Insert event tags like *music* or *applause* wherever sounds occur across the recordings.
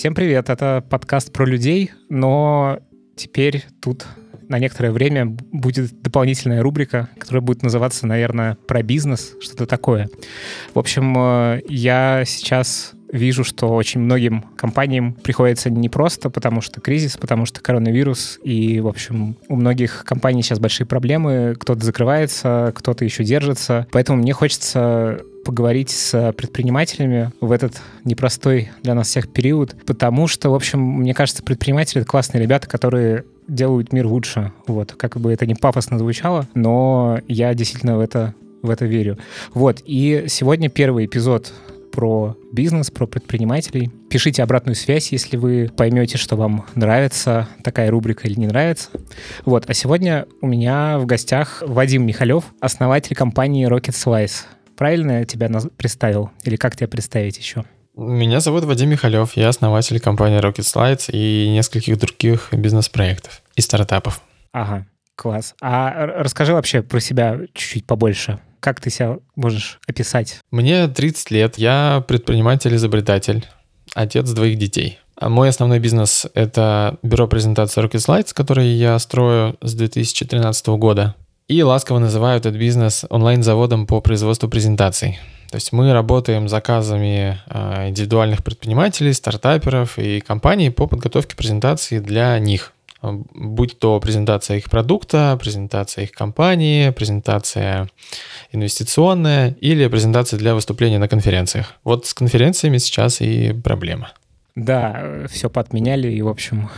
Всем привет, это подкаст про людей, но теперь тут на некоторое время будет дополнительная рубрика, которая будет называться, наверное, про бизнес, что-то такое. В общем, э, я сейчас вижу, что очень многим компаниям приходится не просто потому что кризис, потому что коронавирус, и, в общем, у многих компаний сейчас большие проблемы, кто-то закрывается, кто-то еще держится. Поэтому мне хочется поговорить с предпринимателями в этот непростой для нас всех период, потому что, в общем, мне кажется, предприниматели — это классные ребята, которые делают мир лучше. Вот, как бы это не пафосно звучало, но я действительно в это в это верю. Вот, и сегодня первый эпизод про бизнес, про предпринимателей. Пишите обратную связь, если вы поймете, что вам нравится такая рубрика или не нравится. Вот. А сегодня у меня в гостях Вадим Михалев, основатель компании Rocket Slice. Правильно я тебя представил? Или как тебя представить еще? Меня зовут Вадим Михалев, я основатель компании Rocket Slides и нескольких других бизнес-проектов и стартапов. Ага, класс. А расскажи вообще про себя чуть-чуть побольше. Как ты себя можешь описать? Мне 30 лет, я предприниматель-изобретатель, отец двоих детей. А мой основной бизнес — это бюро презентации Rocket Slides, который я строю с 2013 года. И ласково называют этот бизнес онлайн-заводом по производству презентаций. То есть мы работаем заказами а, индивидуальных предпринимателей, стартаперов и компаний по подготовке презентаций для них будь то презентация их продукта, презентация их компании, презентация инвестиционная или презентация для выступления на конференциях. Вот с конференциями сейчас и проблема. Да, все подменяли, и, в общем,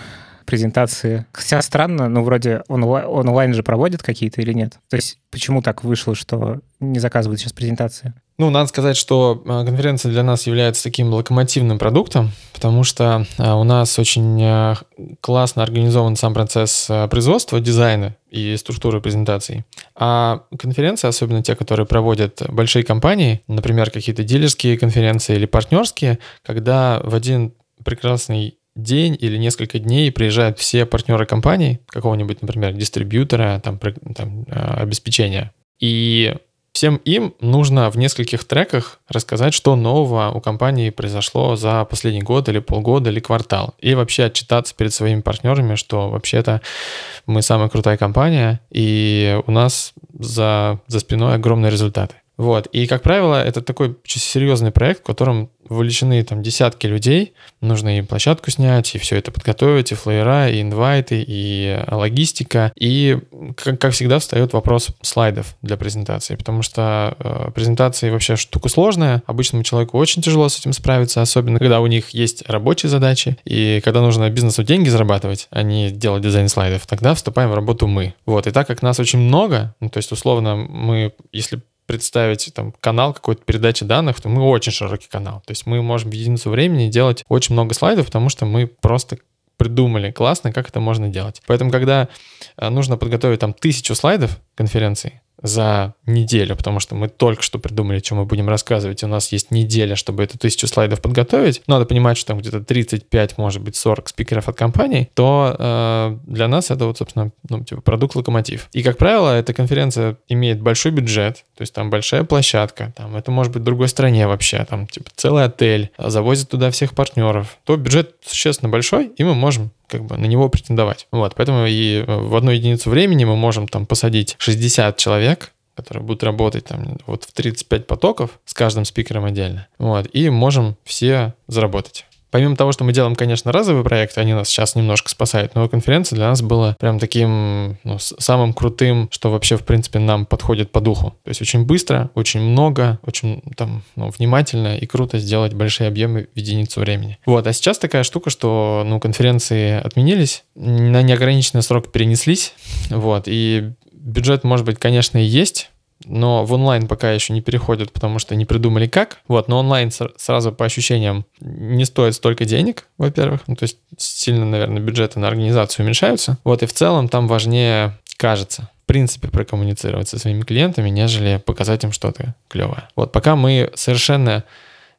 презентации. Хотя странно, но вроде онлайн, онлайн же проводят какие-то или нет? То есть почему так вышло, что не заказывают сейчас презентации? Ну, надо сказать, что а, конференция для нас является таким локомотивным продуктом, потому что а, у нас очень а, классно организован сам процесс производства, дизайна и структуры презентаций. А конференции, особенно те, которые проводят большие компании, например, какие-то дилерские конференции или партнерские, когда в один прекрасный день или несколько дней приезжают все партнеры компании, какого-нибудь, например, дистрибьютора, там, там обеспечения. И Всем им нужно в нескольких треках рассказать, что нового у компании произошло за последний год или полгода или квартал. И вообще отчитаться перед своими партнерами, что вообще-то мы самая крутая компания, и у нас за, за спиной огромные результаты. Вот. И, как правило, это такой серьезный проект, в котором вовлечены там десятки людей, нужно и площадку снять, и все это подготовить, и флеера, и инвайты, и логистика. И, как, как всегда, встает вопрос слайдов для презентации, потому что э, презентации вообще штука сложная, обычному человеку очень тяжело с этим справиться, особенно когда у них есть рабочие задачи, и когда нужно бизнесу деньги зарабатывать, а не делать дизайн слайдов, тогда вступаем в работу мы. Вот, и так как нас очень много, ну, то есть, условно, мы, если представить там канал какой-то передачи данных, то мы очень широкий канал. То есть мы можем в единицу времени делать очень много слайдов, потому что мы просто придумали классно, как это можно делать. Поэтому, когда э, нужно подготовить там тысячу слайдов конференции, за неделю, потому что мы только что придумали, чем мы будем рассказывать. У нас есть неделя, чтобы эту тысячу слайдов подготовить. Надо понимать, что там где-то 35, может быть, 40 спикеров от компаний, то э, для нас это вот, собственно, ну, типа продукт локомотив. И, как правило, эта конференция имеет большой бюджет, то есть там большая площадка, там это может быть в другой стране вообще, там типа целый отель, завозят туда всех партнеров, то бюджет существенно большой, и мы можем как бы на него претендовать. Вот, поэтому и э, в одну единицу времени мы можем там посадить 60 человек, которые будут работать там вот в 35 потоков с каждым спикером отдельно. Вот, и можем все заработать. Помимо того, что мы делаем, конечно, разовые проекты, они нас сейчас немножко спасают, но конференция для нас была прям таким ну, самым крутым, что вообще, в принципе, нам подходит по духу. То есть очень быстро, очень много, очень там ну, внимательно и круто сделать большие объемы в единицу времени. Вот, а сейчас такая штука, что ну, конференции отменились, на неограниченный срок перенеслись, вот, и бюджет, может быть, конечно, и есть, но в онлайн пока еще не переходят, потому что не придумали как. Вот, но онлайн сразу по ощущениям не стоит столько денег, во-первых. Ну, то есть сильно, наверное, бюджеты на организацию уменьшаются. Вот, и в целом там важнее, кажется, в принципе, прокоммуницировать со своими клиентами, нежели показать им что-то клевое. Вот, пока мы совершенно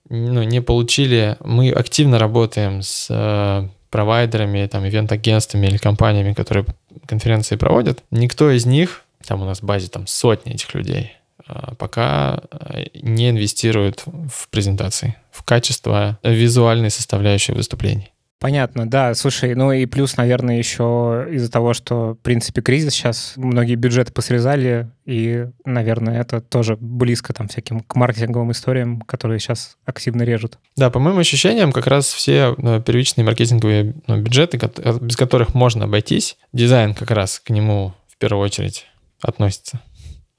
ну, не получили, мы активно работаем с э, провайдерами, там, ивент-агентствами или компаниями, которые конференции проводят. Никто из них там у нас в базе там сотни этих людей, а, пока а, не инвестируют в презентации, в качество визуальной составляющей выступлений. Понятно, да. Слушай, ну и плюс, наверное, еще из-за того, что, в принципе, кризис сейчас, многие бюджеты посрезали, и, наверное, это тоже близко там всяким к маркетинговым историям, которые сейчас активно режут. Да, по моим ощущениям, как раз все ну, первичные маркетинговые ну, бюджеты, без которых можно обойтись, дизайн как раз к нему в первую очередь относится.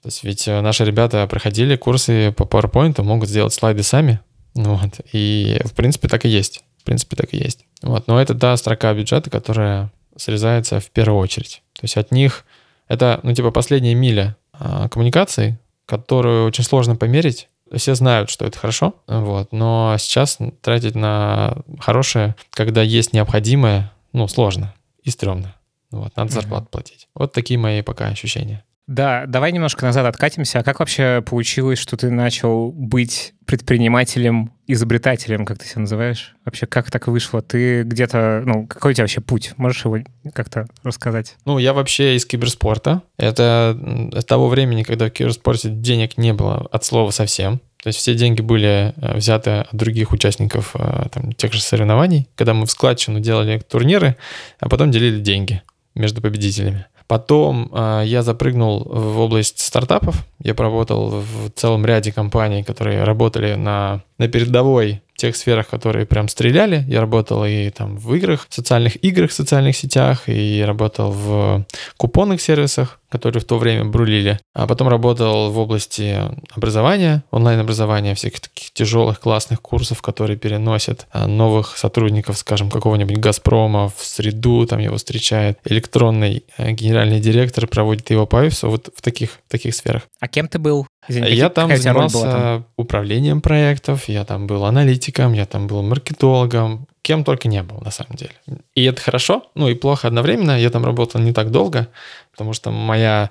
То есть ведь э, наши ребята проходили курсы по PowerPoint, могут сделать слайды сами, вот, и в принципе так и есть. В принципе, так и есть. Вот. Но это та строка бюджета, которая срезается в первую очередь. То есть от них это, ну, типа, последняя миля а, коммуникаций, которую очень сложно померить. Все знают, что это хорошо, вот, но сейчас тратить на хорошее, когда есть необходимое, ну, сложно и стрёмно. Вот, надо зарплату mm-hmm. платить. Вот такие мои пока ощущения. Да, давай немножко назад откатимся. А как вообще получилось, что ты начал быть предпринимателем, изобретателем, как ты себя называешь? Вообще, как так вышло? Ты где-то, ну, какой у тебя вообще путь? Можешь его как-то рассказать? Ну, я вообще из киберспорта. Это с того времени, когда в киберспорте денег не было от слова совсем. То есть все деньги были э, взяты от других участников э, там, тех же соревнований, когда мы в складчину делали турниры, а потом делили деньги между победителями. Потом э, я запрыгнул в область стартапов. Я поработал в целом ряде компаний, которые работали на, на передовой тех сферах, которые прям стреляли. Я работал и там в играх, в социальных играх, в социальных сетях, и работал в купонных сервисах, которые в то время брулили. А потом работал в области образования, онлайн-образования, всяких таких тяжелых классных курсов, которые переносят а, новых сотрудников, скажем, какого-нибудь «Газпрома» в среду, там его встречает электронный э, генеральный директор, проводит его по офису, вот в таких, в таких сферах. А кем ты был? Извини, я там занимался там? управлением проектов, я там был аналитиком, я там был маркетологом, кем только не был на самом деле. И это хорошо, ну и плохо одновременно. Я там работал не так долго, потому что моя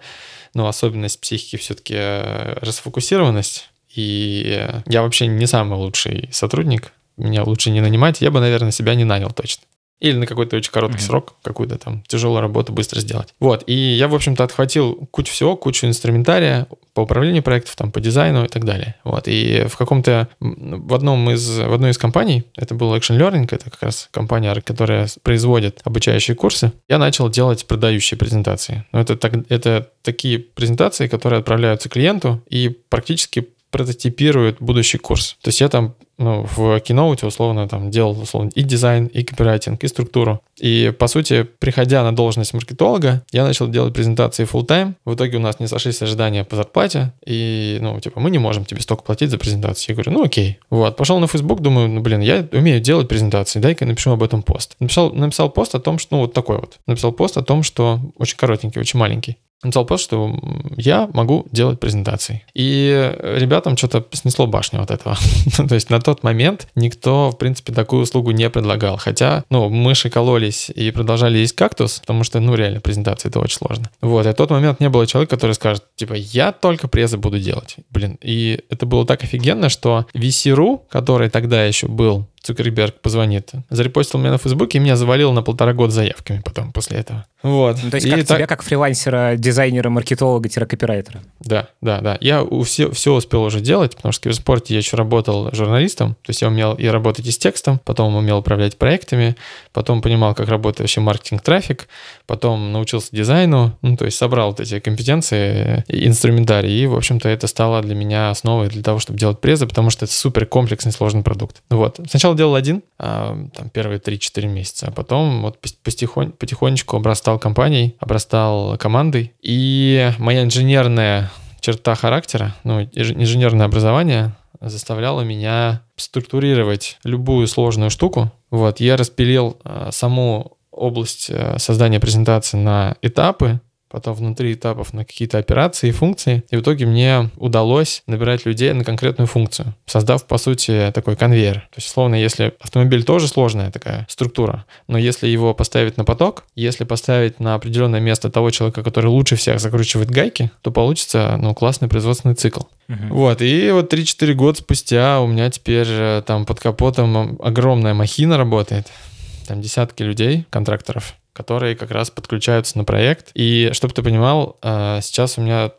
ну, особенность психики все-таки э, расфокусированность. И я вообще не самый лучший сотрудник. Меня лучше не нанимать. Я бы, наверное, себя не нанял точно. Или на какой-то очень короткий mm-hmm. срок какую-то там тяжелую работу быстро сделать. Вот, и я, в общем-то, отхватил кучу всего, кучу инструментария по управлению проектов, там, по дизайну и так далее. Вот, и в каком-то, в одном из, в одной из компаний, это был Action Learning, это как раз компания, которая производит обучающие курсы, я начал делать продающие презентации. Ну, это, так, это такие презентации, которые отправляются клиенту и практически прототипируют будущий курс. То есть я там ну, в Keynote условно там делал условно и дизайн, и копирайтинг, и структуру. И, по сути, приходя на должность маркетолога, я начал делать презентации full time. В итоге у нас не сошлись ожидания по зарплате. И, ну, типа, мы не можем тебе столько платить за презентацию. Я говорю, ну, окей. Вот, пошел на Facebook, думаю, ну, блин, я умею делать презентации, дай-ка напишу об этом пост. Написал, написал пост о том, что, ну, вот такой вот. Написал пост о том, что очень коротенький, очень маленький написал пост, что я могу делать презентации. И ребятам что-то снесло башню от этого. *laughs* То есть на тот момент никто, в принципе, такую услугу не предлагал. Хотя, ну, мыши кололись и продолжали есть кактус, потому что, ну, реально, презентация это очень сложно. Вот, и в тот момент не было человека, который скажет, типа, я только презы буду делать. Блин, и это было так офигенно, что VC.ru, который тогда еще был Цукерберг позвонит. Зарепостил меня на Фейсбуке и меня завалил на полтора года заявками потом после этого. Вот. Ну, то есть и как так... тебя как фрилансера, дизайнера, маркетолога-копирайтера? Да, да, да. Я все, все успел уже делать, потому что в киберспорте я еще работал журналистом, то есть я умел и работать и с текстом, потом умел управлять проектами, потом понимал, как работает вообще маркетинг-трафик, потом научился дизайну, ну, то есть собрал вот эти компетенции, инструментарий, и, в общем-то, это стало для меня основой для того, чтобы делать презы, потому что это супер комплексный, сложный продукт. Вот. Сначала Сначала делал один, а, там, первые 3-4 месяца, а потом вот потихонь, потихонечку обрастал компанией, обрастал командой. И моя инженерная черта характера, ну, инженерное образование заставляло меня структурировать любую сложную штуку. Вот, я распилил а, саму область а, создания презентации на этапы, потом внутри этапов на какие-то операции и функции. И в итоге мне удалось набирать людей на конкретную функцию, создав, по сути, такой конвейер. То есть, условно, если автомобиль тоже сложная такая структура, но если его поставить на поток, если поставить на определенное место того человека, который лучше всех закручивает гайки, то получится, ну, классный производственный цикл. Uh-huh. Вот, и вот 3-4 года спустя у меня теперь там под капотом огромная махина работает, там десятки людей, контракторов, которые как раз подключаются на проект. И чтобы ты понимал, а, сейчас у меня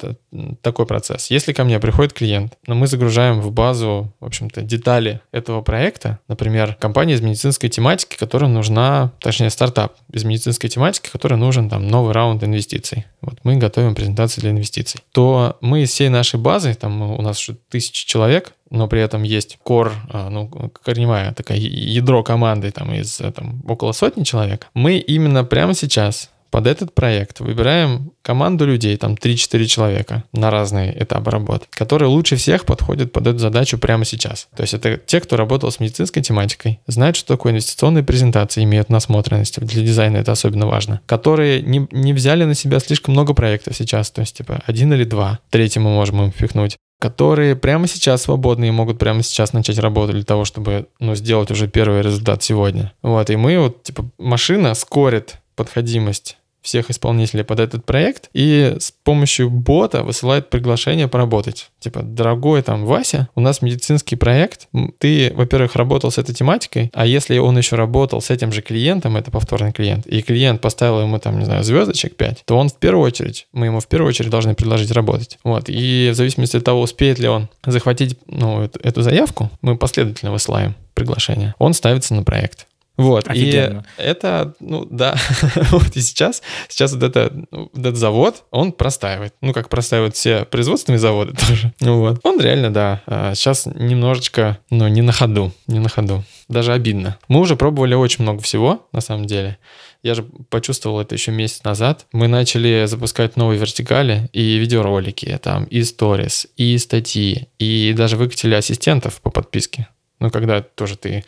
такой процесс. Если ко мне приходит клиент, но мы загружаем в базу, в общем-то, детали этого проекта, например, компания из медицинской тематики, которая нужна, точнее, стартап из медицинской тематики, который нужен там новый раунд инвестиций. Вот мы готовим презентации для инвестиций. То мы из всей нашей базы, там у нас уже тысячи человек, но при этом есть кор, а, ну, корневая такая ядро команды там из там, около сотни человек, мы именно прямо сейчас под этот проект выбираем команду людей, там 3-4 человека на разные этапы работы, которые лучше всех подходят под эту задачу прямо сейчас. То есть это те, кто работал с медицинской тематикой, знают, что такое инвестиционные презентации, имеют насмотренность, для дизайна это особенно важно, которые не, не взяли на себя слишком много проектов сейчас, то есть типа один или два, третий мы можем им впихнуть, которые прямо сейчас свободны и могут прямо сейчас начать работать для того, чтобы ну, сделать уже первый результат сегодня. Вот, и мы вот, типа, машина скорит подходимость всех исполнителей под этот проект и с помощью бота высылает приглашение поработать. Типа, дорогой там Вася, у нас медицинский проект, ты, во-первых, работал с этой тематикой, а если он еще работал с этим же клиентом, это повторный клиент, и клиент поставил ему там, не знаю, звездочек 5, то он в первую очередь, мы ему в первую очередь должны предложить работать. Вот, и в зависимости от того, успеет ли он захватить ну, эту, заявку, мы последовательно высылаем приглашение. Он ставится на проект. Вот, Офигенно. и это, ну да, *laughs* вот и сейчас, сейчас вот, это, вот этот завод, он простаивает, ну как простаивают все производственные заводы *laughs* тоже, ну вот. Он реально, да, сейчас а, немножечко, ну не на ходу, не на ходу, даже обидно. Мы уже пробовали очень много всего, на самом деле, я же почувствовал это еще месяц назад. Мы начали запускать новые вертикали и видеоролики, там, и сторис, и статьи, и даже выкатили ассистентов по подписке. Ну, когда тоже ты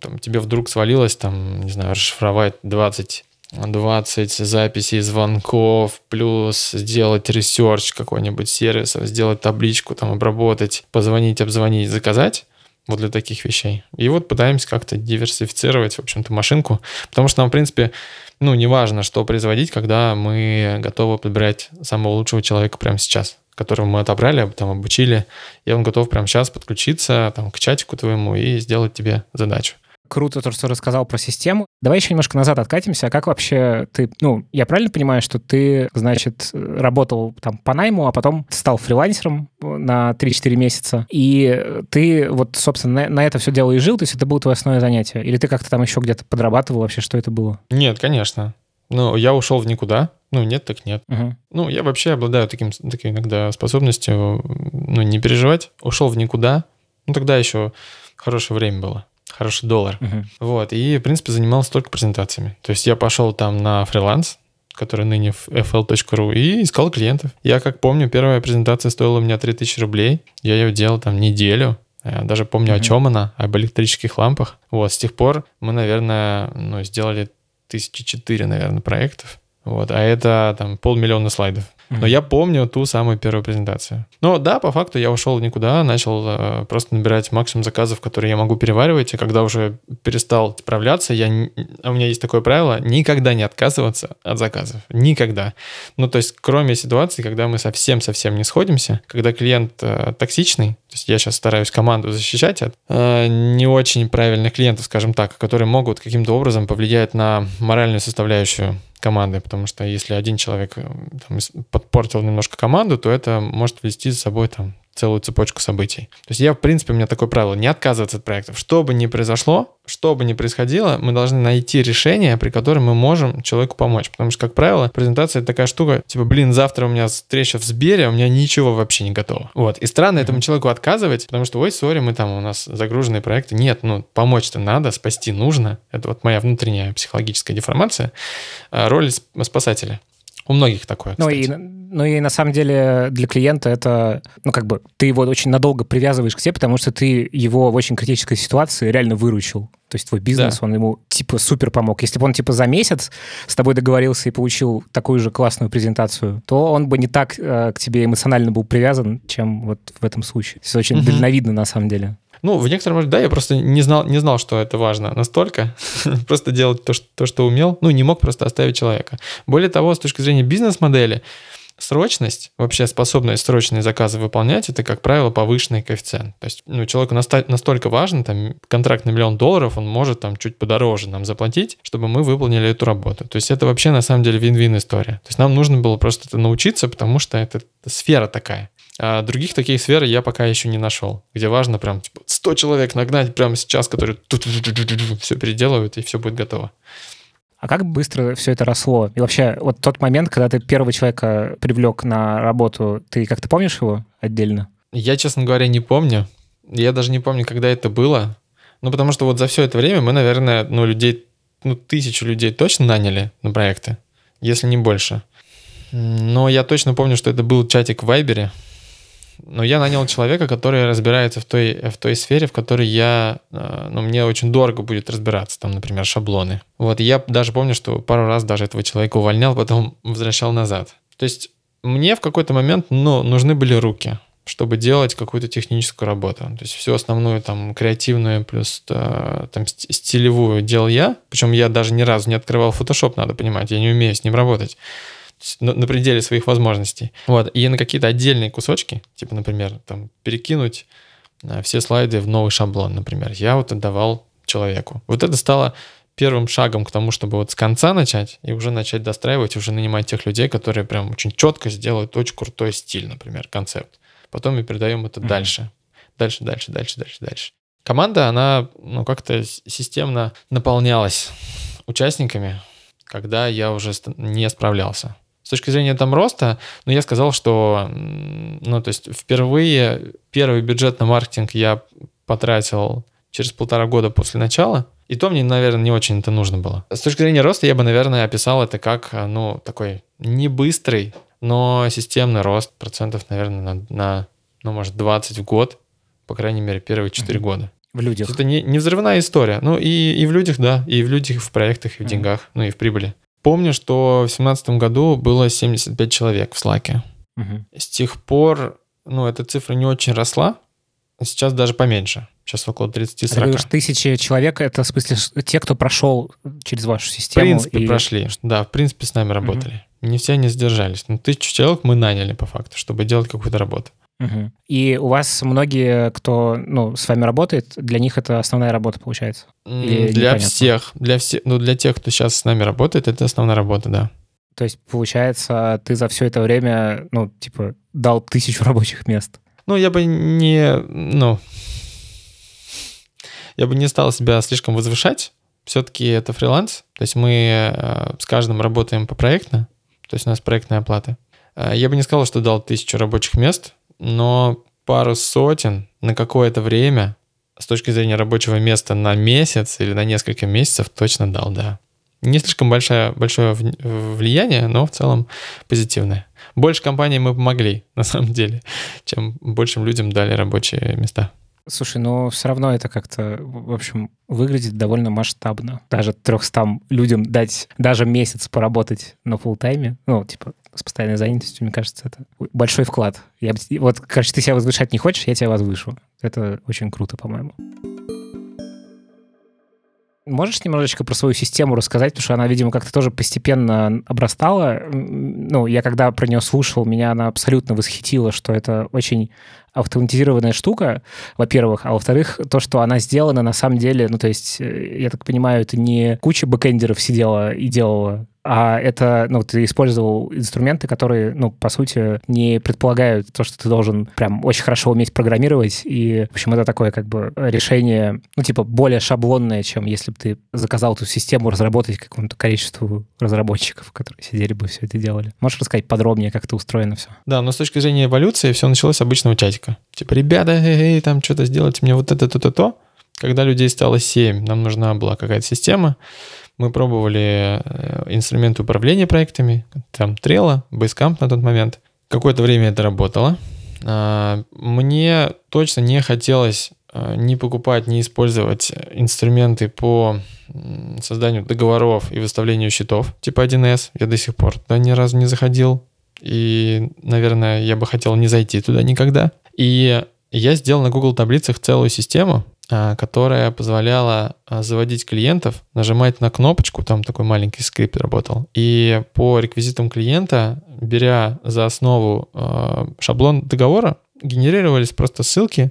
там, тебе вдруг свалилось, там, не знаю, расшифровать 20 20 записей звонков, плюс сделать research какой-нибудь сервиса, сделать табличку, там, обработать, позвонить, обзвонить, заказать, вот для таких вещей. И вот пытаемся как-то диверсифицировать, в общем-то, машинку, потому что нам, в принципе, ну, не важно, что производить, когда мы готовы подбирать самого лучшего человека прямо сейчас которого мы отобрали, там обучили, и он готов прямо сейчас подключиться там, к чатику твоему и сделать тебе задачу. Круто то, что рассказал про систему. Давай еще немножко назад откатимся. А как вообще ты... Ну, я правильно понимаю, что ты, значит, работал там по найму, а потом стал фрилансером на 3-4 месяца, и ты вот, собственно, на, на это все дело и жил, то есть это было твое основное занятие? Или ты как-то там еще где-то подрабатывал вообще? Что это было? Нет, конечно. Ну, я ушел в никуда. Ну, нет, так нет. Угу. Ну, я вообще обладаю таким, такой иногда способностью, ну, не переживать. Ушел в никуда. Ну, тогда еще хорошее время было. Хороший доллар. Угу. Вот. И, в принципе, занимался только презентациями. То есть я пошел там на фриланс, который ныне в fl.ru, и искал клиентов. Я, как помню, первая презентация стоила у меня 3000 рублей. Я ее делал там неделю. Я даже помню, mm-hmm. о чем она, об электрических лампах. Вот, с тех пор мы, наверное, ну, сделали тысячи четыре, наверное, проектов. Вот, а это там полмиллиона слайдов. Но я помню ту самую первую презентацию. Но да, по факту я ушел никуда, начал э, просто набирать максимум заказов, которые я могу переваривать, и когда уже перестал справляться, я, у меня есть такое правило, никогда не отказываться от заказов. Никогда. Ну, то есть, кроме ситуации, когда мы совсем-совсем не сходимся, когда клиент э, токсичный, то есть я сейчас стараюсь команду защищать от э, не очень правильных клиентов, скажем так, которые могут каким-то образом повлиять на моральную составляющую команды, потому что если один человек э, там, подпортил немножко команду, то это может вести за собой там целую цепочку событий. То есть я, в принципе, у меня такое правило, не отказываться от проектов. Что бы ни произошло, что бы ни происходило, мы должны найти решение, при котором мы можем человеку помочь. Потому что, как правило, презентация это такая штука, типа, блин, завтра у меня встреча в Сбере, а у меня ничего вообще не готово. Вот. И странно mm-hmm. этому человеку отказывать, потому что, ой, сори, мы там, у нас загруженные проекты. Нет, ну, помочь-то надо, спасти нужно. Это вот моя внутренняя психологическая деформация. А, роль спасателя. У многих такое. Ну и, ну и на самом деле для клиента это, ну как бы, ты его очень надолго привязываешь к себе, потому что ты его в очень критической ситуации реально выручил. То есть твой бизнес, да. он ему типа супер помог. Если бы он типа за месяц с тобой договорился и получил такую же классную презентацию, то он бы не так э, к тебе эмоционально был привязан, чем вот в этом случае. Это очень угу. дальновидно на самом деле. Ну, в некотором да, я просто не знал, не знал, что это важно настолько. *laughs* просто делать то что, то, что умел. Ну, не мог просто оставить человека. Более того, с точки зрения бизнес-модели, срочность, вообще способность срочные заказы выполнять, это, как правило, повышенный коэффициент. То есть, ну, человеку настолько важно, там, контракт на миллион долларов, он может там чуть подороже нам заплатить, чтобы мы выполнили эту работу. То есть, это вообще, на самом деле, вин-вин история. То есть, нам нужно было просто это научиться, потому что это сфера такая. А других таких сфер я пока еще не нашел, где важно прям типа, 100 человек нагнать прямо сейчас, которые все переделывают, и все будет готово. А как быстро все это росло? И вообще, вот тот момент, когда ты первого человека привлек на работу, ты как-то помнишь его отдельно? Я, честно говоря, не помню. Я даже не помню, когда это было. Ну, потому что вот за все это время мы, наверное, ну, людей, ну, тысячу людей точно наняли на проекты, если не больше. Но я точно помню, что это был чатик в Вайбере, но я нанял человека, который разбирается в той, в той сфере, в которой я, э, ну, мне очень дорого будет разбираться, там, например, шаблоны. Вот, я даже помню, что пару раз даже этого человека увольнял, потом возвращал назад. То есть мне в какой-то момент, ну, нужны были руки, чтобы делать какую-то техническую работу. То есть всю основную там креативную плюс э, там стилевую делал я. Причем я даже ни разу не открывал Photoshop, надо понимать, я не умею с ним работать на, на пределе своих возможностей. Вот. И на какие-то отдельные кусочки, типа, например, там, перекинуть э, все слайды в новый шаблон, например, я вот отдавал человеку. Вот это стало первым шагом к тому, чтобы вот с конца начать и уже начать достраивать, уже нанимать тех людей, которые прям очень четко сделают очень крутой стиль, например, концепт. Потом мы передаем это mm-hmm. дальше. Дальше, дальше, дальше, дальше, дальше. Команда, она ну, как-то системно наполнялась участниками, когда я уже не справлялся точки зрения там роста, но я сказал, что, ну, то есть впервые первый бюджет на маркетинг я потратил через полтора года после начала, и то мне, наверное, не очень это нужно было. С точки зрения роста я бы, наверное, описал это как, ну, такой не быстрый, но системный рост процентов, наверное, на, на ну, может, 20 в год, по крайней мере, первые 4 mm-hmm. года. В людях. Это не, не взрывная история. Ну, и, и в людях, да, и в людях, и в проектах, и в mm-hmm. деньгах, ну, и в прибыли. Помню, что в 2017 году было 75 человек в Слаке. Угу. С тех пор, ну, эта цифра не очень росла, а сейчас даже поменьше. Сейчас около 30-40. А тысячи человек, это в смысле те, кто прошел через вашу систему? В принципе, и... прошли. Да, в принципе, с нами работали. Угу. Не все они сдержались. Но тысячу человек мы наняли по факту, чтобы делать какую-то работу. Угу. И у вас многие, кто ну, с вами работает, для них это основная работа получается? Или для непонятно? всех, для всех, ну для тех, кто сейчас с нами работает, это основная работа, да. То есть, получается, ты за все это время, ну, типа, дал тысячу *laughs* рабочих мест? Ну, я бы не, ну, я бы не стал себя слишком возвышать. Все-таки это фриланс. То есть мы э, с каждым работаем по проектно. То есть у нас проектная оплата. Э, я бы не сказал, что дал тысячу рабочих мест но пару сотен на какое-то время с точки зрения рабочего места на месяц или на несколько месяцев точно дал, да. Не слишком большое, большое влияние, но в целом позитивное. Больше компаний мы помогли, *laughs* на самом деле, чем большим людям дали рабочие места. Слушай, ну все равно это как-то, в общем, выглядит довольно масштабно. Даже 300 людям дать даже месяц поработать на фултайме, ну, типа, с постоянной занятостью, мне кажется, это большой вклад. Я, вот, короче, ты себя возвышать не хочешь, я тебя возвышу. Это очень круто, по-моему. Можешь немножечко про свою систему рассказать, потому что она, видимо, как-то тоже постепенно обрастала. Ну, я когда про нее слушал, меня она абсолютно восхитила, что это очень автоматизированная штука, во-первых, а во-вторых, то, что она сделана на самом деле, ну, то есть, э, я так понимаю, это не куча бэкэндеров сидела и делала а это, ну, ты использовал инструменты, которые, ну, по сути, не предполагают то, что ты должен прям очень хорошо уметь программировать, и, в общем, это такое, как бы, решение, ну, типа, более шаблонное, чем если бы ты заказал эту систему разработать какому-то количеству разработчиков, которые сидели бы все это делали. Можешь рассказать подробнее, как это устроено все? Да, но с точки зрения эволюции все началось с обычного чатика. Типа, ребята, эй, эй, там что-то сделайте мне вот это, то-то, то. Когда людей стало 7, нам нужна была какая-то система, мы пробовали э, инструменты управления проектами, там Trello, Basecamp на тот момент. Какое-то время это работало. А, мне точно не хотелось э, не покупать, не использовать инструменты по созданию договоров и выставлению счетов типа 1С. Я до сих пор туда ни разу не заходил. И, наверное, я бы хотел не зайти туда никогда. И я сделал на Google таблицах целую систему, которая позволяла а, заводить клиентов, нажимать на кнопочку, там такой маленький скрипт работал, и по реквизитам клиента, беря за основу а, шаблон договора, генерировались просто ссылки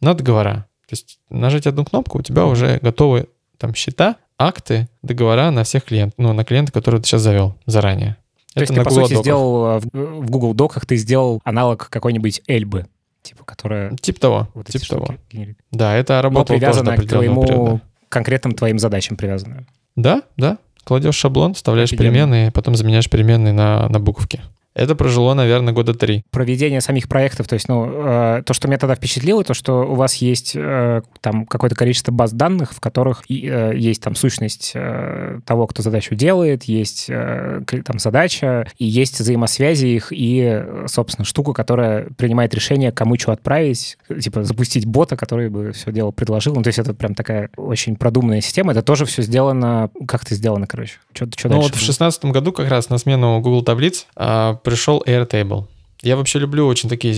на договора. То есть нажать одну кнопку, у тебя уже готовы там счета, акты, договора на всех клиентов, ну, на клиента, которого ты сейчас завел заранее. То Это есть ты, по сути, сделал в Google Доках, ты сделал аналог какой-нибудь Эльбы типа, которая... Типа того, вот типа того. Генерит. Да, это работало тоже до к твоему периода. конкретным твоим задачам привязано. Да, да. Кладешь шаблон, вставляешь Офигенно. переменные, потом заменяешь переменные на, на буковки. Это прожило, наверное, года три. Проведение самих проектов, то есть, ну, э, то, что меня тогда впечатлило, то, что у вас есть э, там какое-то количество баз данных, в которых и, э, есть там сущность э, того, кто задачу делает, есть э, там задача, и есть взаимосвязи их, и, собственно, штука, которая принимает решение, кому что отправить, типа запустить бота, который бы все дело предложил. Ну, то есть это прям такая очень продуманная система. Это тоже все сделано, как это сделано, короче? Что, что ну, дальше? вот в шестнадцатом году как раз на смену Google таблиц а, пришел Airtable. Я вообще люблю очень такие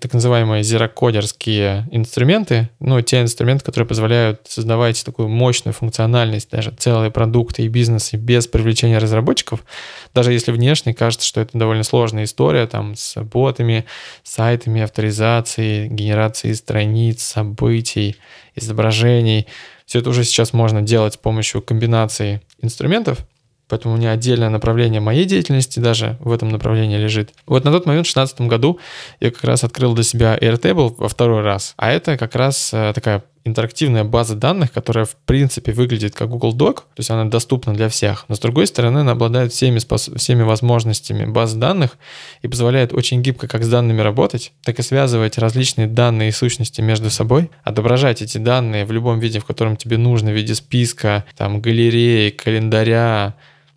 так называемые зерокодерские инструменты, ну, те инструменты, которые позволяют создавать такую мощную функциональность, даже целые продукты и бизнесы без привлечения разработчиков, даже если внешне кажется, что это довольно сложная история, там, с ботами, сайтами, авторизацией, генерацией страниц, событий, изображений. Все это уже сейчас можно делать с помощью комбинации инструментов, Поэтому у меня отдельное направление моей деятельности даже в этом направлении лежит. Вот на тот момент, в 2016 году, я как раз открыл для себя Airtable во второй раз. А это как раз э, такая интерактивная база данных, которая в принципе выглядит как Google Doc, то есть она доступна для всех, но с другой стороны она обладает всеми, спос- всеми возможностями баз данных и позволяет очень гибко как с данными работать, так и связывать различные данные и сущности между собой, отображать эти данные в любом виде, в котором тебе нужно, в виде списка, там, галереи, календаря,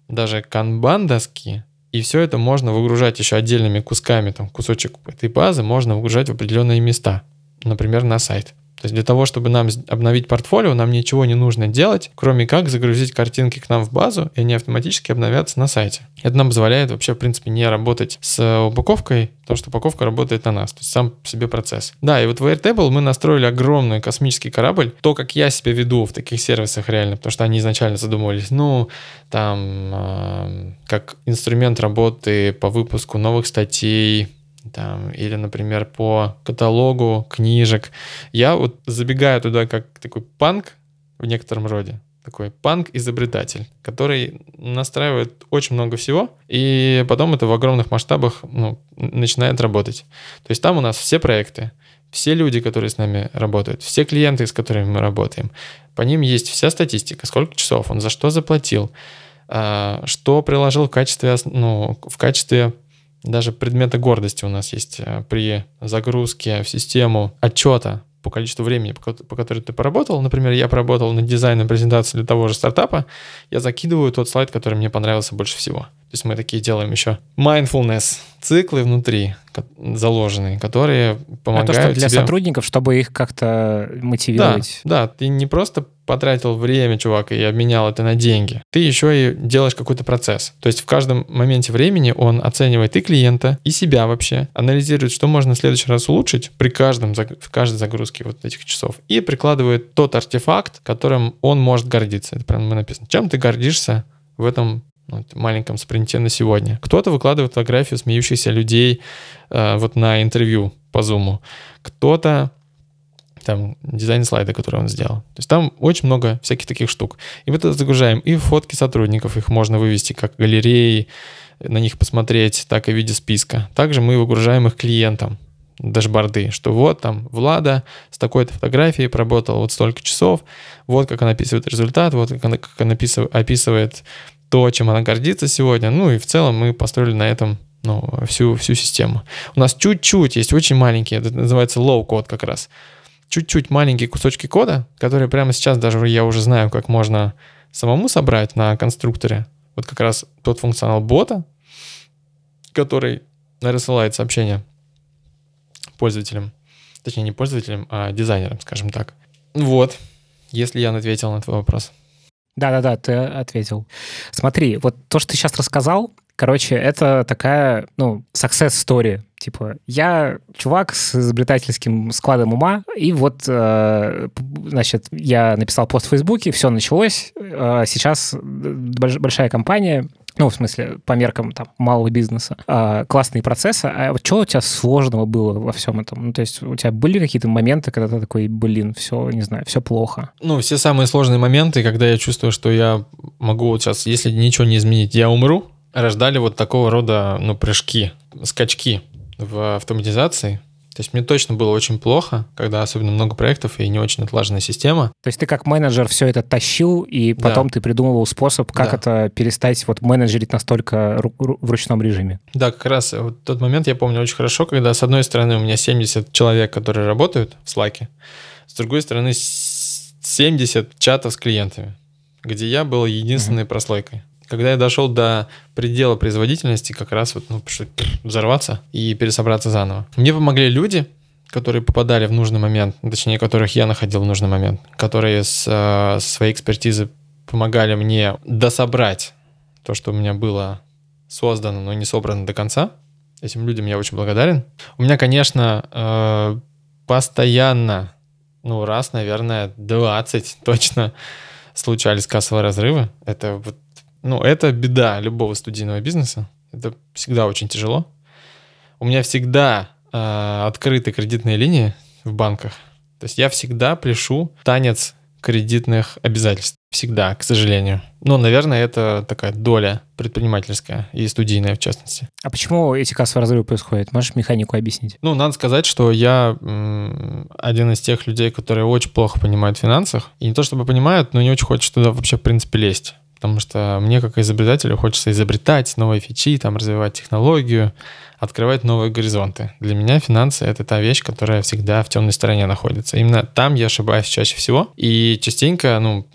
даже канбан-доски, и все это можно выгружать еще отдельными кусками, там кусочек этой базы можно выгружать в определенные места, например, на сайт. То есть для того, чтобы нам обновить портфолио, нам ничего не нужно делать, кроме как загрузить картинки к нам в базу, и они автоматически обновятся на сайте. Это нам позволяет вообще, в принципе, не работать с упаковкой, потому что упаковка работает на нас, то есть сам по себе процесс. Да, и вот в Airtable мы настроили огромный космический корабль. То, как я себя веду в таких сервисах реально, потому что они изначально задумывались, ну, там, э, как инструмент работы по выпуску новых статей, там, или, например, по каталогу книжек. Я вот забегаю туда как такой панк в некотором роде, такой панк-изобретатель, который настраивает очень много всего, и потом это в огромных масштабах ну, начинает работать. То есть там у нас все проекты, все люди, которые с нами работают, все клиенты, с которыми мы работаем, по ним есть вся статистика, сколько часов он за что заплатил, а, что приложил в качестве, ну, в качестве даже предметы гордости у нас есть э, при загрузке в систему отчета по количеству времени, по, которому ты поработал. Например, я поработал над дизайном презентации для того же стартапа, я закидываю тот слайд, который мне понравился больше всего. То есть мы такие делаем еще mindfulness циклы внутри заложенные, которые помогают Это что для тебе... сотрудников, чтобы их как-то мотивировать. Да, да, ты не просто потратил время, чувак, и обменял это на деньги. Ты еще и делаешь какой-то процесс. То есть в каждом моменте времени он оценивает и клиента, и себя вообще, анализирует, что можно в следующий раз улучшить при каждом, в каждой загрузке вот этих часов, и прикладывает тот артефакт, которым он может гордиться. Это прям написано. Чем ты гордишься в этом ну, маленьком спринте на сегодня. Кто-то выкладывает фотографию смеющихся людей э, вот на интервью по Zoom. Кто-то там дизайн слайда, который он сделал. То есть там очень много всяких таких штук. И мы это загружаем. И фотки сотрудников, их можно вывести как галереи, на них посмотреть, так и в виде списка. Также мы выгружаем их клиентам дашборды, что вот там Влада с такой-то фотографией проработала вот столько часов, вот как она описывает результат, вот как она, как она описывает то, чем она гордится сегодня. Ну и в целом мы построили на этом ну, всю, всю систему. У нас чуть-чуть есть очень маленькие, это называется low-код как раз чуть-чуть маленькие кусочки кода, которые прямо сейчас даже я уже знаю, как можно самому собрать на конструкторе. Вот как раз тот функционал бота, который рассылает сообщения пользователям. Точнее, не пользователям, а дизайнерам, скажем так. Вот, если я ответил на твой вопрос. Да-да-да, ты ответил. Смотри, вот то, что ты сейчас рассказал, короче, это такая, ну, success story Типа, я чувак с изобретательским складом ума, и вот, э, значит, я написал пост в Фейсбуке, все началось. Э, сейчас большая компания, ну, в смысле, по меркам там малого бизнеса, а, классные процессы. А вот что у тебя сложного было во всем этом? Ну, то есть у тебя были какие-то моменты, когда ты такой, блин, все, не знаю, все плохо? Ну, все самые сложные моменты, когда я чувствую, что я могу вот сейчас, если ничего не изменить, я умру, рождали вот такого рода, ну, прыжки, скачки в автоматизации, то есть мне точно было очень плохо, когда особенно много проектов и не очень отлаженная система. То есть ты как менеджер все это тащил, и потом да. ты придумывал способ, как да. это перестать вот менеджерить настолько в ручном режиме. Да, как раз вот тот момент я помню очень хорошо, когда с одной стороны у меня 70 человек, которые работают в Slack, с другой стороны 70 чатов с клиентами, где я был единственной uh-huh. прослойкой. Когда я дошел до предела производительности, как раз вот, ну, взорваться и пересобраться заново. Мне помогли люди, которые попадали в нужный момент, точнее, которых я находил в нужный момент, которые с, э, своей экспертизы помогали мне дособрать то, что у меня было создано, но не собрано до конца. Этим людям я очень благодарен. У меня, конечно, э, постоянно, ну, раз, наверное, 20 точно случались кассовые разрывы. Это вот ну, это беда любого студийного бизнеса. Это всегда очень тяжело. У меня всегда э, открыты кредитные линии в банках. То есть я всегда пляшу танец кредитных обязательств. Всегда, к сожалению. Но, наверное, это такая доля предпринимательская и студийная в частности. А почему эти кассовые разрывы происходят? Можешь механику объяснить? Ну, надо сказать, что я м, один из тех людей, которые очень плохо понимают в финансах. И не то чтобы понимают, но не очень хочет туда вообще, в принципе, лезть потому что мне, как изобретателю, хочется изобретать новые фичи, там, развивать технологию, открывать новые горизонты. Для меня финансы — это та вещь, которая всегда в темной стороне находится. Именно там я ошибаюсь чаще всего. И частенько, ну,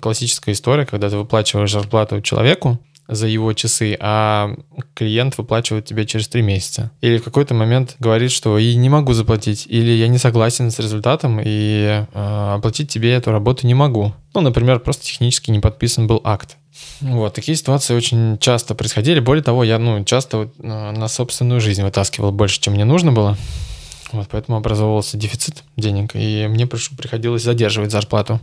классическая история, когда ты выплачиваешь зарплату человеку, за его часы, а клиент выплачивает тебе через три месяца. Или в какой-то момент говорит, что и не могу заплатить, или я не согласен с результатом и э, оплатить тебе эту работу не могу. Ну, например, просто технически не подписан был акт. Вот, такие ситуации очень часто происходили. Более того, я, ну, часто вот, э, на собственную жизнь вытаскивал больше, чем мне нужно было. Вот, поэтому образовывался дефицит денег, и мне приходилось задерживать зарплату.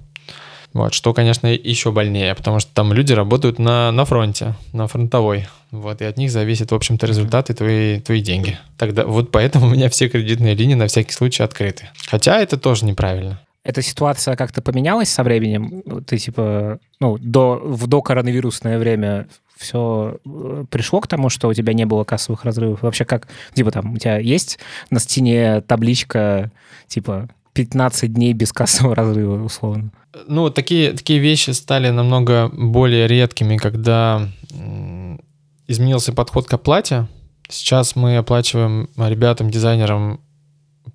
Вот, что, конечно, еще больнее, потому что там люди работают на, на фронте, на фронтовой. Вот, и от них зависит, в общем-то, результат и твои, твои деньги. Тогда вот поэтому *laughs* у меня все кредитные линии на всякий случай открыты. Хотя это тоже неправильно эта ситуация как-то поменялась со временем? Ты типа, ну, до, в до коронавирусное время все э, пришло к тому, что у тебя не было кассовых разрывов? Вообще как, типа там, у тебя есть на стене табличка, типа, 15 дней без кассового разрыва, условно? Ну, такие, такие вещи стали намного более редкими, когда изменился подход к оплате. Сейчас мы оплачиваем ребятам, дизайнерам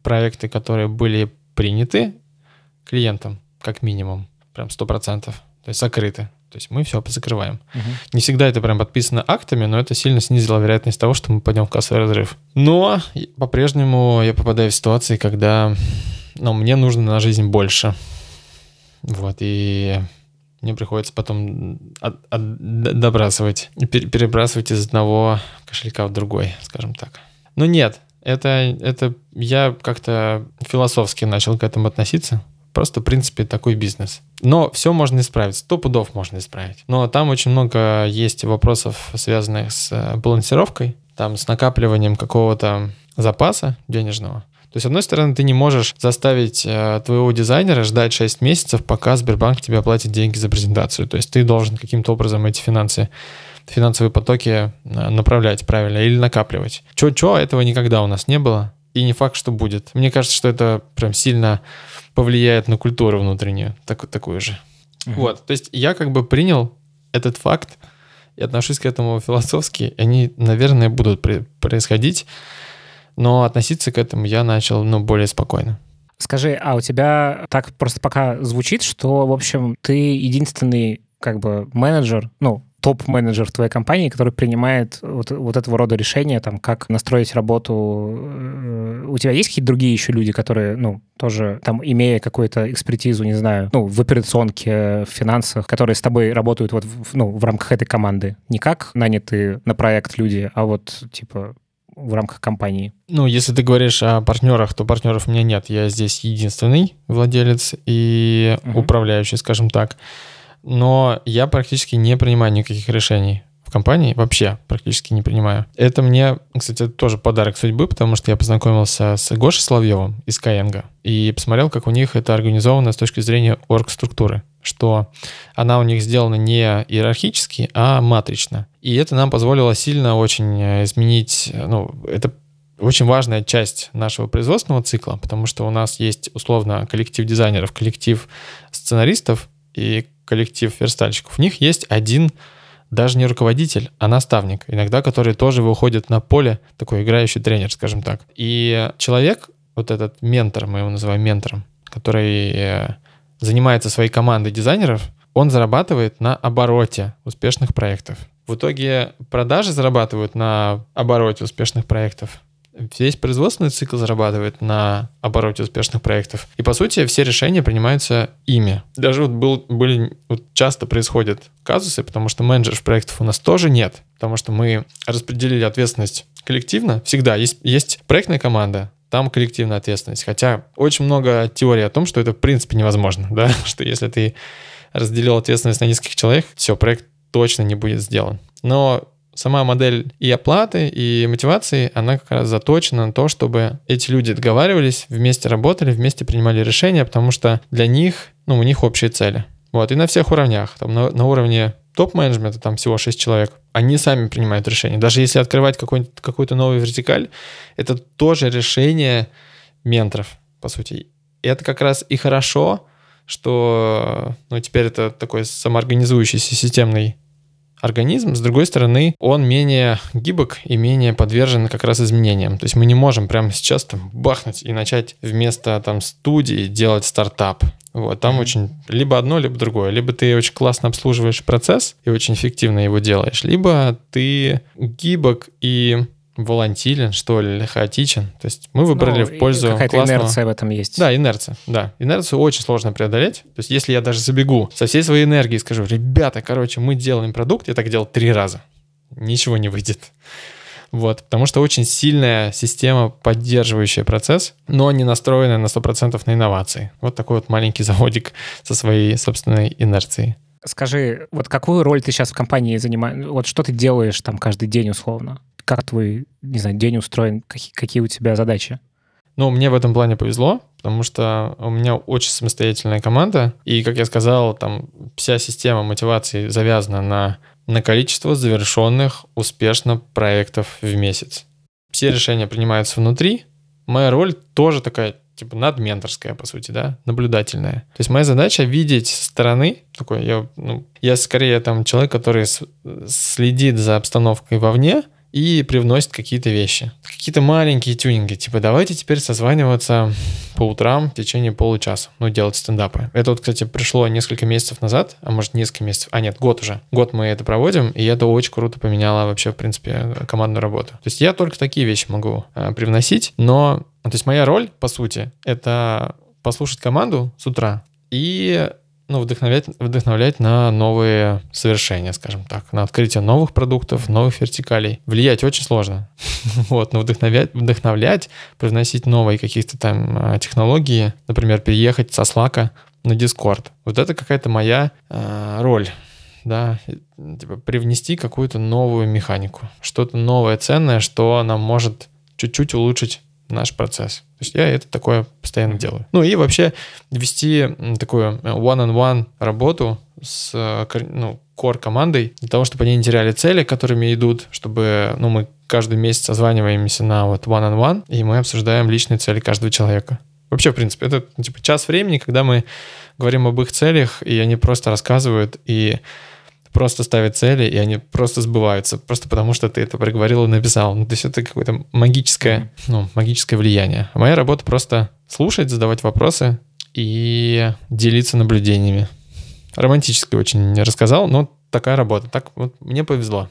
проекты, которые были приняты клиентам, как минимум, прям 100%, то есть закрыты. То есть мы все закрываем. Угу. Не всегда это прям подписано актами, но это сильно снизило вероятность того, что мы пойдем в кассовый разрыв. Но по-прежнему я попадаю в ситуации, когда ну, мне нужно на жизнь больше. Вот, и мне приходится потом от, от, добрасывать, перебрасывать из одного кошелька в другой, скажем так. Но нет, это, это я как-то философски начал к этому относиться. Просто, в принципе, такой бизнес. Но все можно исправить, сто пудов можно исправить. Но там очень много есть вопросов, связанных с э, балансировкой, там с накапливанием какого-то запаса денежного. То есть, с одной стороны, ты не можешь заставить э, твоего дизайнера ждать 6 месяцев, пока Сбербанк тебе оплатит деньги за презентацию. То есть ты должен каким-то образом эти финансы финансовые потоки э, направлять правильно или накапливать. Чё-чё, этого никогда у нас не было. И не факт, что будет. Мне кажется, что это прям сильно повлияет на культуру внутреннюю, так, такую же. Угу. Вот, то есть я как бы принял этот факт и отношусь к этому философски. Они, наверное, будут происходить, но относиться к этому я начал, ну, более спокойно. Скажи, а у тебя так просто пока звучит, что, в общем, ты единственный как бы менеджер, ну, топ-менеджер в твоей компании, который принимает вот, вот этого рода решения, там, как настроить работу. Э, у тебя есть какие-то другие еще люди, которые, ну, тоже, там, имея какую-то экспертизу, не знаю, ну, в операционке, в финансах, которые с тобой работают вот, в, ну, в рамках этой команды? Не как нанятые на проект люди, а вот, типа, в рамках компании? Ну, если ты говоришь о партнерах, то партнеров у меня нет. Я здесь единственный владелец и угу. управляющий, скажем так. Но я практически не принимаю никаких решений в компании вообще практически не принимаю. Это мне, кстати, тоже подарок судьбы, потому что я познакомился с Гошей Соловьевым из Каенга и посмотрел, как у них это организовано с точки зрения орг-структуры что она у них сделана не иерархически, а матрично. И это нам позволило сильно очень э, изменить, ну, это очень важная часть нашего производственного цикла, потому что у нас есть условно коллектив дизайнеров, коллектив сценаристов и коллектив верстальщиков. У них есть один даже не руководитель, а наставник, иногда который тоже выходит на поле, такой играющий тренер, скажем так. И человек, вот этот ментор, мы его называем ментором, который э, занимается своей командой дизайнеров, он зарабатывает на обороте успешных проектов. В итоге продажи зарабатывают на обороте успешных проектов. Весь производственный цикл зарабатывает на обороте успешных проектов. И, по сути, все решения принимаются ими. Даже вот был, были, вот часто происходят казусы, потому что менеджеров проектов у нас тоже нет, потому что мы распределили ответственность коллективно. Всегда есть, есть проектная команда, там коллективная ответственность. Хотя очень много теорий о том, что это в принципе невозможно, *laughs* да, что если ты разделил ответственность на нескольких человек, все, проект точно не будет сделан. Но сама модель и оплаты, и мотивации, она как раз заточена на то, чтобы эти люди договаривались, вместе работали, вместе принимали решения, потому что для них, ну, у них общие цели. Вот, и на всех уровнях. Там на, на уровне топ-менеджмента, там всего 6 человек, они сами принимают решения. Даже если открывать какой-то новый вертикаль, это тоже решение менторов, по сути. И это как раз и хорошо, что ну, теперь это такой самоорганизующийся системный организм, с другой стороны, он менее гибок и менее подвержен как раз изменениям. То есть мы не можем прямо сейчас там бахнуть и начать вместо там студии делать стартап. Вот, там очень либо одно, либо другое. Либо ты очень классно обслуживаешь процесс и очень эффективно его делаешь, либо ты гибок и волатилен, что ли, или хаотичен. То есть мы выбрали ну, в пользу какая-то классного... инерция в этом есть. Да, инерция, да. Инерцию очень сложно преодолеть. То есть если я даже забегу со всей своей энергией и скажу, ребята, короче, мы делаем продукт, я так делал три раза, ничего не выйдет. Вот, потому что очень сильная система, поддерживающая процесс, но не настроенная на 100% на инновации. Вот такой вот маленький *laughs* заводик со своей собственной инерцией. Скажи, вот какую роль ты сейчас в компании занимаешь? Вот что ты делаешь там каждый день условно? как твой, не знаю, день устроен, какие, какие у тебя задачи? Ну, мне в этом плане повезло, потому что у меня очень самостоятельная команда, и, как я сказал, там вся система мотивации завязана на, на количество завершенных успешно проектов в месяц. Все решения принимаются внутри. Моя роль тоже такая типа надменторская, по сути, да, наблюдательная. То есть моя задача видеть со стороны, такой, я, ну, я скорее там человек, который следит за обстановкой вовне, и привносит какие-то вещи. Какие-то маленькие тюнинги, типа давайте теперь созваниваться по утрам в течение получаса, ну, делать стендапы. Это вот, кстати, пришло несколько месяцев назад, а может несколько месяцев, а нет, год уже. Год мы это проводим, и это очень круто поменяло вообще, в принципе, командную работу. То есть я только такие вещи могу э, привносить, но, то есть моя роль, по сути, это послушать команду с утра и ну, вдохновлять, вдохновлять на новые совершения, скажем так, на открытие новых продуктов, новых вертикалей. Влиять очень сложно. *laughs* вот, но вдохновлять, вдохновлять, привносить новые какие-то там а, технологии, например, переехать со Slack на Discord. Вот это какая-то моя э, роль да, типа привнести какую-то новую механику, что-то новое, ценное, что нам может чуть-чуть улучшить наш процесс. То есть я это такое постоянно делаю. Ну и вообще вести такую one-on-one работу с ну, core командой для того, чтобы они не теряли цели, которыми идут, чтобы ну, мы каждый месяц созваниваемся на вот one-on-one, и мы обсуждаем личные цели каждого человека. Вообще, в принципе, это ну, типа час времени, когда мы говорим об их целях, и они просто рассказывают, и просто ставят цели, и они просто сбываются, просто потому что ты это проговорил и написал. Ну, то есть это какое-то магическое, ну, магическое влияние. А моя работа просто слушать, задавать вопросы и делиться наблюдениями. Романтически очень рассказал, но такая работа. Так вот мне повезло.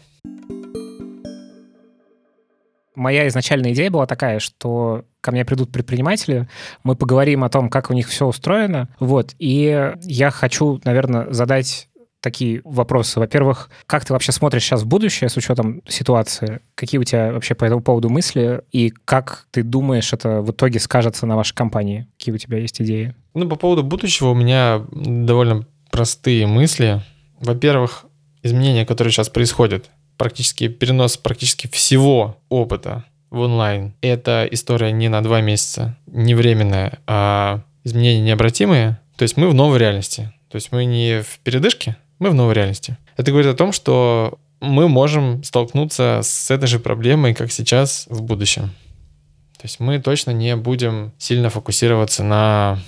Моя изначальная идея была такая, что ко мне придут предприниматели, мы поговорим о том, как у них все устроено, вот, и я хочу, наверное, задать такие вопросы. Во-первых, как ты вообще смотришь сейчас в будущее с учетом ситуации? Какие у тебя вообще по этому поводу мысли? И как ты думаешь, это в итоге скажется на вашей компании? Какие у тебя есть идеи? Ну, по поводу будущего у меня довольно простые мысли. Во-первых, изменения, которые сейчас происходят, практически перенос практически всего опыта в онлайн. Это история не на два месяца, не временная, а изменения необратимые. То есть мы в новой реальности. То есть мы не в передышке, мы в новой реальности. Это говорит о том, что мы можем столкнуться с этой же проблемой, как сейчас, в будущем. То есть мы точно не будем сильно фокусироваться на,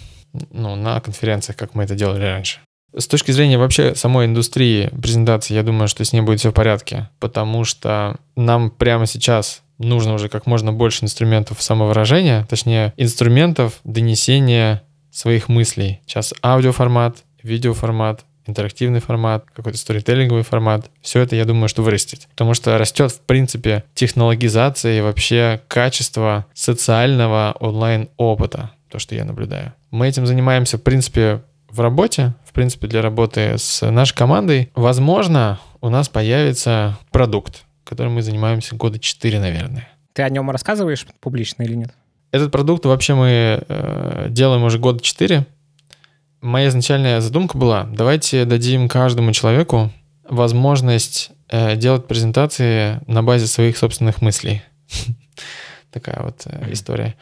ну, на конференциях, как мы это делали раньше. С точки зрения вообще самой индустрии презентации, я думаю, что с ней будет все в порядке, потому что нам прямо сейчас нужно уже как можно больше инструментов самовыражения, точнее, инструментов донесения своих мыслей. Сейчас аудиоформат, видеоформат, интерактивный формат, какой-то сторителлинговый формат. Все это, я думаю, что вырастет. Потому что растет, в принципе, технологизация и вообще качество социального онлайн-опыта, то, что я наблюдаю. Мы этим занимаемся, в принципе, в работе, в принципе, для работы с нашей командой. Возможно, у нас появится продукт, которым мы занимаемся года 4, наверное. Ты о нем рассказываешь публично или нет? Этот продукт вообще мы э, делаем уже года 4. Моя изначальная задумка была, давайте дадим каждому человеку возможность э, делать презентации на базе своих собственных мыслей. *laughs* Такая вот э, история.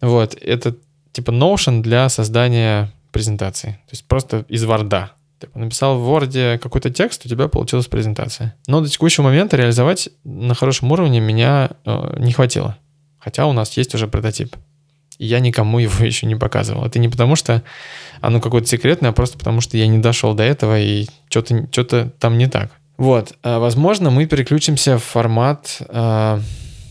Вот, это типа Notion для создания презентации. То есть просто из Word. Ты написал в Word какой-то текст, у тебя получилась презентация. Но до текущего момента реализовать на хорошем уровне меня э, не хватило. Хотя у нас есть уже прототип. Я никому его *laughs* еще не показывал. Это не потому, что оно какое-то секретное, а просто потому, что я не дошел до этого и что-то что там не так. Вот. А, возможно, мы переключимся в формат э,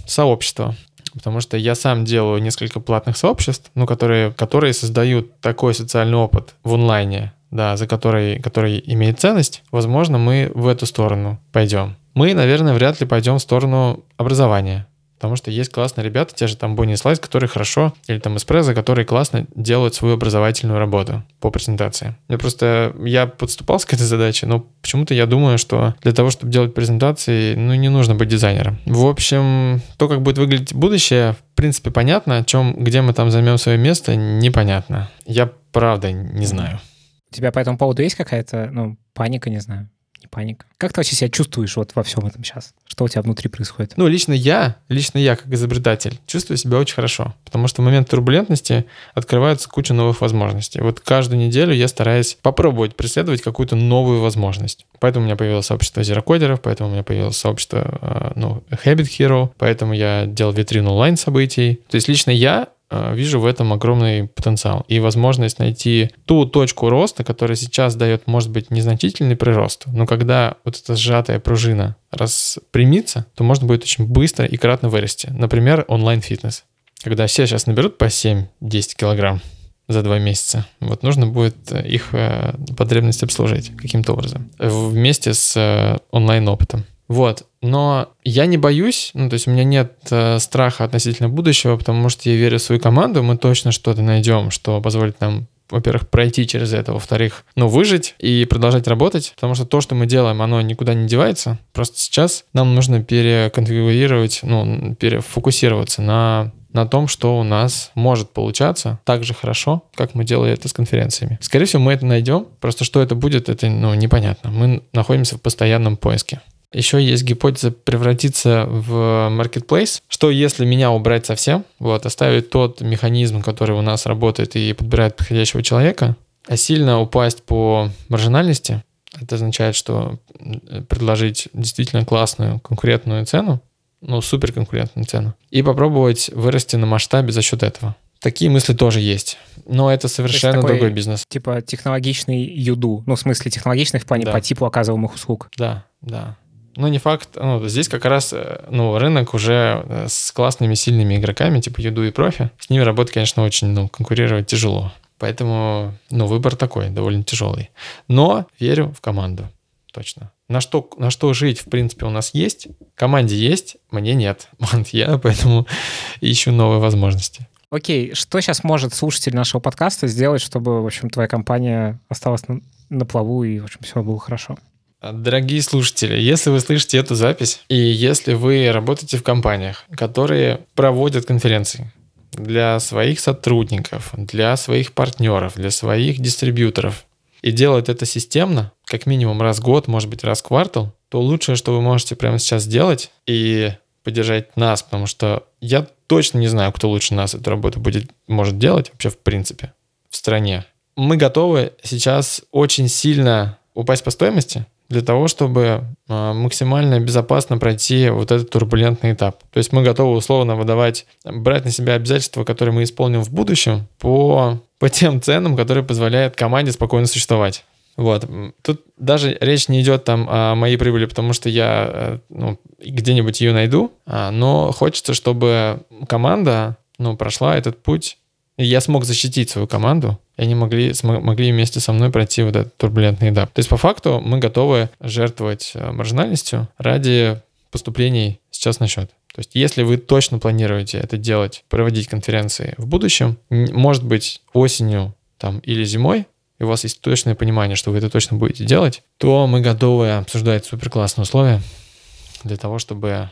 сообщества потому что я сам делаю несколько платных сообществ, ну, которые, которые создают такой социальный опыт в онлайне, да, за который, который имеет ценность, возможно, мы в эту сторону пойдем. Мы, наверное, вряд ли пойдем в сторону образования. Потому что есть классные ребята, те же там Bonnie Слайд, которые хорошо, или там Эспрезо, которые классно делают свою образовательную работу по презентации. Я просто, я подступался к этой задаче, но почему-то я думаю, что для того, чтобы делать презентации, ну, не нужно быть дизайнером. В общем, то, как будет выглядеть будущее, в принципе, понятно, о чем, где мы там займем свое место, непонятно. Я правда не знаю. У тебя по этому поводу есть какая-то, ну, паника, не знаю? Паника. Как ты вообще себя чувствуешь вот во всем этом сейчас? Что у тебя внутри происходит? Ну, лично я, лично я, как изобретатель, чувствую себя очень хорошо, потому что в момент турбулентности открывается куча новых возможностей. Вот каждую неделю я стараюсь попробовать преследовать какую-то новую возможность. Поэтому у меня появилось сообщество зерокодеров, поэтому у меня появилось сообщество, э, ну, Habit Hero, поэтому я делал витрину онлайн-событий. То есть лично я вижу в этом огромный потенциал и возможность найти ту точку роста, которая сейчас дает, может быть, незначительный прирост, но когда вот эта сжатая пружина распрямится, то можно будет очень быстро и кратно вырасти. Например, онлайн-фитнес. Когда все сейчас наберут по 7-10 килограмм за два месяца. Вот нужно будет их э, потребность обслужить каким-то образом вместе с э, онлайн-опытом. Вот. Но я не боюсь, ну, то есть у меня нет э, страха относительно будущего, потому что я верю в свою команду, мы точно что-то найдем, что позволит нам во-первых, пройти через это, во-вторых, ну, выжить и продолжать работать, потому что то, что мы делаем, оно никуда не девается. Просто сейчас нам нужно переконфигурировать, ну, перефокусироваться на на том, что у нас может получаться так же хорошо, как мы делали это с конференциями. Скорее всего, мы это найдем, просто что это будет, это ну, непонятно. Мы находимся в постоянном поиске. Еще есть гипотеза превратиться в marketplace. Что если меня убрать совсем, вот, оставить тот механизм, который у нас работает и подбирает подходящего человека, а сильно упасть по маржинальности, это означает, что предложить действительно классную конкурентную цену, ну, супер конкурентную цену, и попробовать вырасти на масштабе за счет этого. Такие мысли тоже есть. Но это совершенно такой, другой бизнес. Типа технологичный юду. Ну, в смысле, технологичный в плане да. по типу оказываемых услуг. Да, да. Ну, не факт. Ну, здесь как раз э, ну, рынок уже э, с классными, сильными игроками, типа Юду и Профи. С ними работать, конечно, очень, ну, конкурировать тяжело. Поэтому, ну, выбор такой, довольно тяжелый. Но верю в команду. Точно. На что, на что жить, в принципе, у нас есть. Команде есть, мне нет. *laughs* Вот я поэтому ищу новые возможности. Окей, что сейчас может слушатель нашего подкаста сделать, чтобы, в общем, твоя компания осталась на, на плаву и, в общем, все было хорошо? Дорогие слушатели, если вы слышите эту запись, и если вы работаете в компаниях, которые проводят конференции для своих сотрудников, для своих партнеров, для своих дистрибьюторов, и делают это системно, как минимум раз в год, может быть, раз в квартал, то лучшее, что вы можете прямо сейчас сделать и поддержать нас, потому что я точно не знаю, кто лучше нас эту работу будет, может делать вообще в принципе в стране. Мы готовы сейчас очень сильно упасть по стоимости, для того, чтобы а, максимально безопасно пройти вот этот турбулентный этап. То есть мы готовы условно выдавать, брать на себя обязательства, которые мы исполним в будущем по, по тем ценам, которые позволяют команде спокойно существовать. Вот. Тут даже речь не идет там о моей прибыли, потому что я э, ну, где-нибудь ее найду, а, но хочется, чтобы команда ну, прошла этот путь я смог защитить свою команду, и они могли, могли вместе со мной пройти вот этот турбулентный этап. То есть по факту мы готовы жертвовать э, маржинальностью ради поступлений сейчас на счет. То есть если вы точно планируете это делать, проводить конференции в будущем, может быть осенью там, или зимой, и у вас есть точное понимание, что вы это точно будете делать, то мы готовы обсуждать супер классные условия для того, чтобы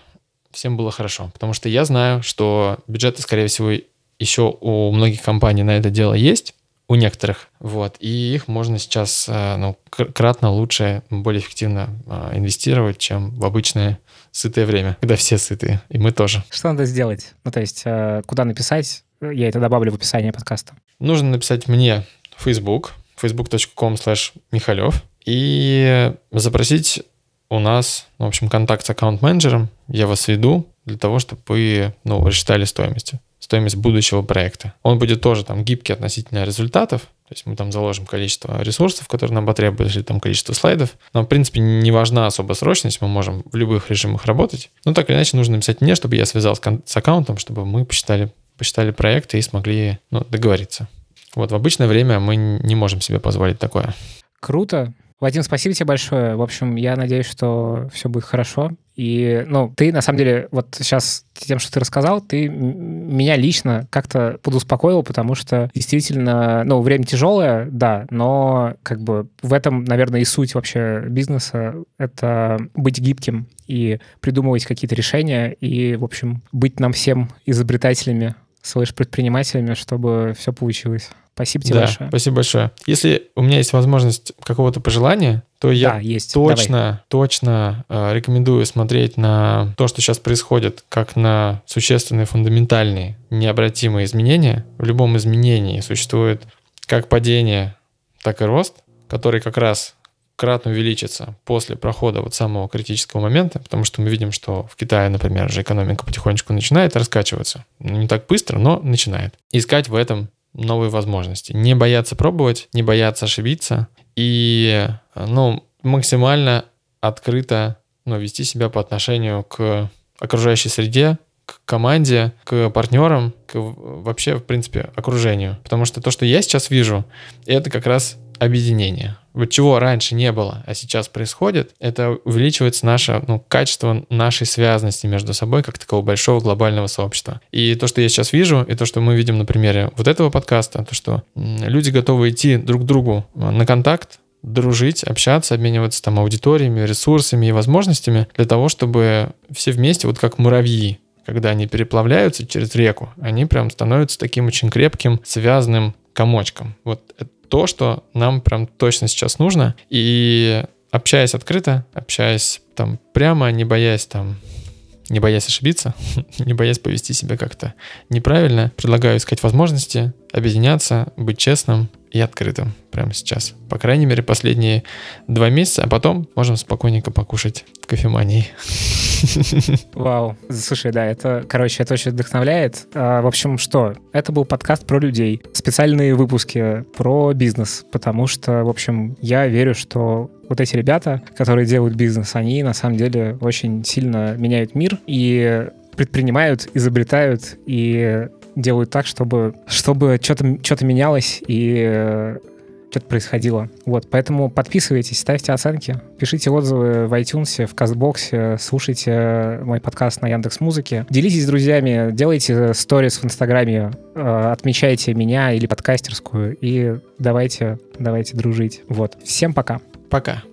всем было хорошо. Потому что я знаю, что бюджеты, скорее всего, еще у многих компаний на это дело есть, у некоторых, вот, и их можно сейчас э, ну, кратно лучше, более эффективно э, инвестировать, чем в обычное сытое время, когда все сытые, и мы тоже. Что надо сделать? Ну, то есть, э, куда написать? Я это добавлю в описание подкаста. Нужно написать мне в Facebook, facebook.com slash Михалев, и запросить у нас, ну, в общем, контакт с аккаунт-менеджером, я вас веду для того, чтобы вы, ну, рассчитали стоимость стоимость будущего проекта. Он будет тоже там гибкий относительно результатов, то есть мы там заложим количество ресурсов, которые нам потребуются, или там количество слайдов. Нам, в принципе, не важна особо срочность, мы можем в любых режимах работать. Но так или иначе нужно написать мне, чтобы я связался с аккаунтом, чтобы мы посчитали, посчитали проекты и смогли ну, договориться. Вот в обычное время мы не можем себе позволить такое. Круто. Вадим, спасибо тебе большое. В общем, я надеюсь, что все будет хорошо. И, ну, ты, на самом деле, вот сейчас тем, что ты рассказал, ты меня лично как-то подуспокоил, потому что действительно, ну, время тяжелое, да, но как бы в этом, наверное, и суть вообще бизнеса — это быть гибким и придумывать какие-то решения и, в общем, быть нам всем изобретателями, слышь, предпринимателями, чтобы все получилось. Спасибо тебе да, большое. Спасибо большое. Если у меня есть возможность какого-то пожелания, то я да, есть. точно, Давай. точно э, рекомендую смотреть на то, что сейчас происходит, как на существенные, фундаментальные, необратимые изменения. В любом изменении существует как падение, так и рост, который как раз кратно увеличится после прохода вот самого критического момента, потому что мы видим, что в Китае, например, же экономика потихонечку начинает раскачиваться. Не так быстро, но начинает. Искать в этом новые возможности. Не бояться пробовать, не бояться ошибиться и ну, максимально открыто ну, вести себя по отношению к окружающей среде, к команде, к партнерам, к вообще, в принципе, окружению. Потому что то, что я сейчас вижу, это как раз объединение. Вот чего раньше не было, а сейчас происходит, это увеличивается наше ну, качество нашей связанности между собой, как такого большого глобального сообщества. И то, что я сейчас вижу, и то, что мы видим на примере вот этого подкаста, то, что люди готовы идти друг к другу а, на контакт, дружить, общаться, обмениваться там аудиториями, ресурсами и возможностями для того, чтобы все вместе, вот как муравьи, когда они переплавляются через реку, они прям становятся таким очень крепким, связанным комочком. Вот то, что нам прям точно сейчас нужно. И общаясь открыто, общаясь там прямо, не боясь там не боясь ошибиться, *laughs* не боясь повести себя как-то неправильно, предлагаю искать возможности, объединяться, быть честным и открытым прямо сейчас. По крайней мере, последние два месяца, а потом можем спокойненько покушать кофемании. *laughs* Вау. Слушай, да, это, короче, это очень вдохновляет. А, в общем, что? Это был подкаст про людей. Специальные выпуски про бизнес, потому что, в общем, я верю, что вот эти ребята, которые делают бизнес, они на самом деле очень сильно меняют мир и предпринимают, изобретают и делают так, чтобы, чтобы что-то что менялось и что-то происходило. Вот, поэтому подписывайтесь, ставьте оценки, пишите отзывы в iTunes, в Кастбоксе, слушайте мой подкаст на Яндекс Музыке, делитесь с друзьями, делайте сторис в Инстаграме, э, отмечайте меня или подкастерскую и давайте, давайте дружить. Вот, всем пока. Пока.